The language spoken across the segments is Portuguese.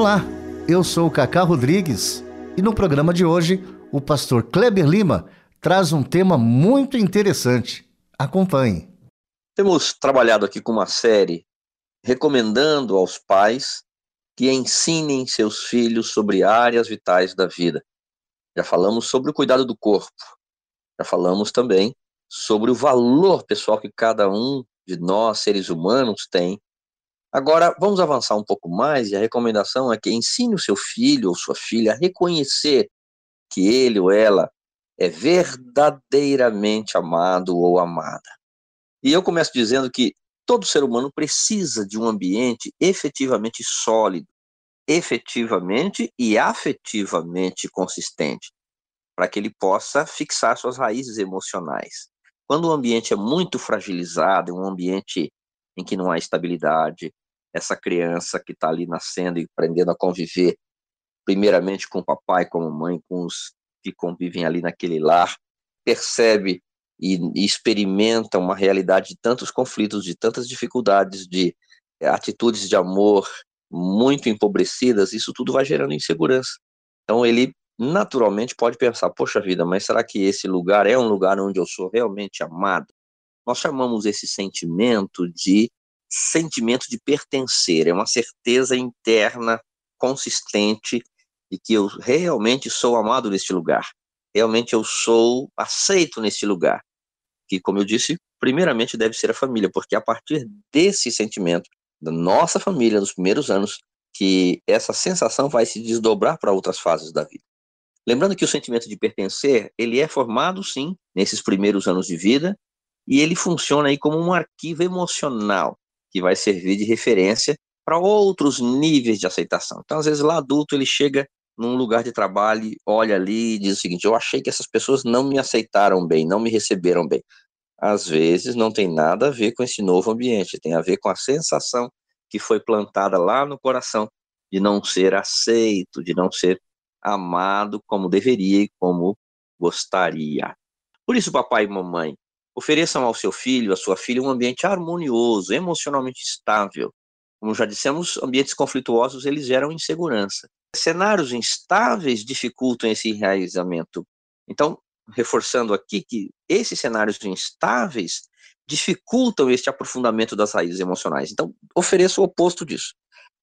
Olá, eu sou o Cacá Rodrigues e no programa de hoje o pastor Kleber Lima traz um tema muito interessante. Acompanhe. Temos trabalhado aqui com uma série recomendando aos pais que ensinem seus filhos sobre áreas vitais da vida. Já falamos sobre o cuidado do corpo, já falamos também sobre o valor pessoal que cada um de nós, seres humanos, tem. Agora, vamos avançar um pouco mais e a recomendação é que ensine o seu filho ou sua filha a reconhecer que ele ou ela é verdadeiramente amado ou amada. E eu começo dizendo que todo ser humano precisa de um ambiente efetivamente sólido, efetivamente e afetivamente consistente, para que ele possa fixar suas raízes emocionais. Quando o ambiente é muito fragilizado, um ambiente em que não há estabilidade, essa criança que está ali nascendo e aprendendo a conviver, primeiramente com o papai, com a mãe, com os que convivem ali naquele lar, percebe e, experimenta uma realidade de tantos conflitos, de tantas dificuldades, de eh, atitudes de amor muito empobrecidas, isso tudo vai gerando insegurança. Então ele naturalmente pode pensar: poxa vida, mas será que esse lugar é um lugar onde eu sou realmente amado? Nós chamamos esse sentimento de sentimento de pertencer, é uma certeza interna consistente de que eu realmente sou amado neste lugar, realmente eu sou aceito neste lugar. Que, como eu disse, primeiramente deve ser a família, porque a partir desse sentimento da nossa família nos primeiros anos que essa sensação vai se desdobrar para outras fases da vida. Lembrando que o sentimento de pertencer, ele é formado sim nesses primeiros anos de vida e ele funciona aí como um arquivo emocional que vai servir de referência para outros níveis de aceitação. Então, às vezes lá adulto ele chega num lugar de trabalho, olha ali e diz o seguinte: eu achei que essas pessoas não me aceitaram bem, não me receberam bem. Às vezes não tem nada a ver com esse novo ambiente, tem a ver com a sensação que foi plantada lá no coração de não ser aceito, de não ser amado como deveria e como gostaria. Por isso, papai e mamãe, ofereçam ao seu filho, à sua filha, um ambiente harmonioso, emocionalmente estável. Como já dissemos, ambientes conflituosos eles geram insegurança cenários instáveis dificultam esse enraizamento. Então, reforçando aqui que esses cenários instáveis dificultam este aprofundamento das raízes emocionais. Então, ofereça o oposto disso.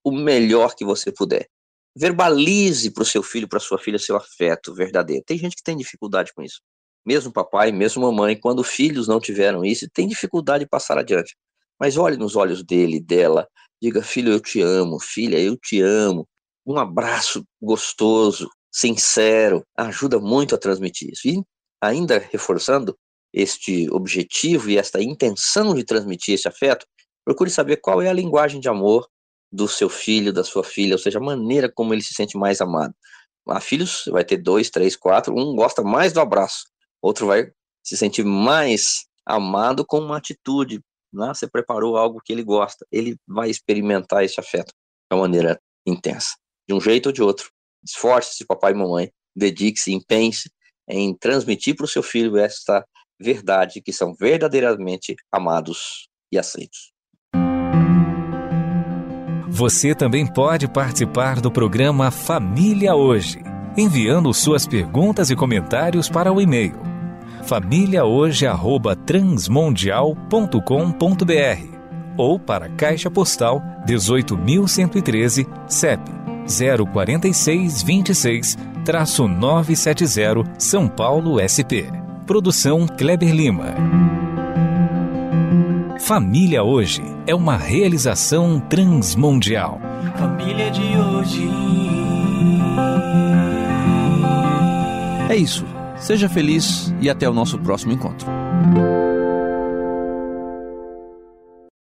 O melhor que você puder. Verbalize para o seu filho, para sua filha, seu afeto verdadeiro. Tem gente que tem dificuldade com isso. Mesmo papai, mesmo mamãe, quando filhos não tiveram isso, tem dificuldade de passar adiante. Mas olhe nos olhos dele, dela, diga: filho, eu te amo, filha, eu te amo um abraço gostoso, sincero, ajuda muito a transmitir isso. E ainda reforçando este objetivo e esta intenção de transmitir esse afeto, procure saber qual é a linguagem de amor do seu filho, da sua filha, ou seja, a maneira como ele se sente mais amado. Há filhos, vai ter dois, três, quatro, um gosta mais do abraço, outro vai se sentir mais amado com uma atitude. Né? Você preparou algo que ele gosta, ele vai experimentar esse afeto de uma maneira intensa de um jeito ou de outro. Esforce-se, papai e mamãe, dedique-se, empenhe-se em transmitir para o seu filho esta verdade que são verdadeiramente amados e aceitos. Você também pode participar do programa Família Hoje, enviando suas perguntas e comentários para o e-mail famíliahoje@transmundial.com.br ou para a Caixa Postal 18113, CEP 046 26 970 São Paulo SP. Produção Kleber Lima. Família Hoje é uma realização transmundial. Família de hoje. É isso. Seja feliz e até o nosso próximo encontro.